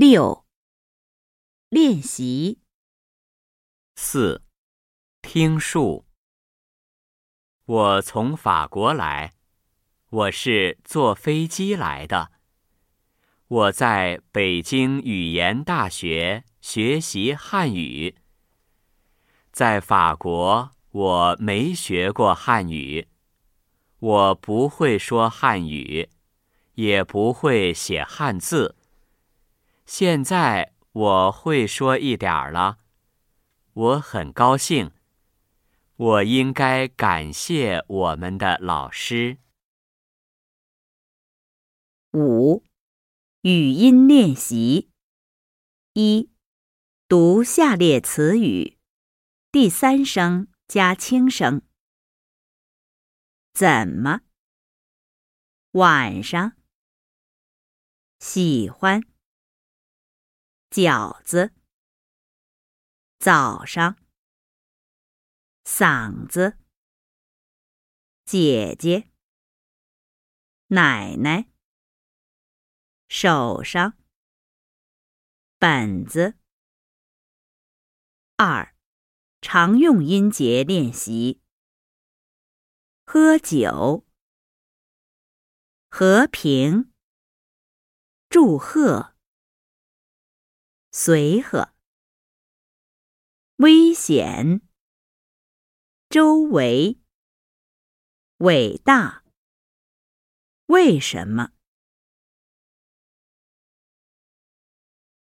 六、练习四、听数。我从法国来，我是坐飞机来的。我在北京语言大学学习汉语。在法国，我没学过汉语，我不会说汉语，也不会写汉字。现在我会说一点儿了，我很高兴。我应该感谢我们的老师。五、语音练习一、读下列词语，第三声加轻声。怎么？晚上？喜欢？饺子，早上，嗓子，姐姐，奶奶，手上，本子。二，常用音节练习：喝酒，和平，祝贺。随和，危险，周围，伟大，为什么？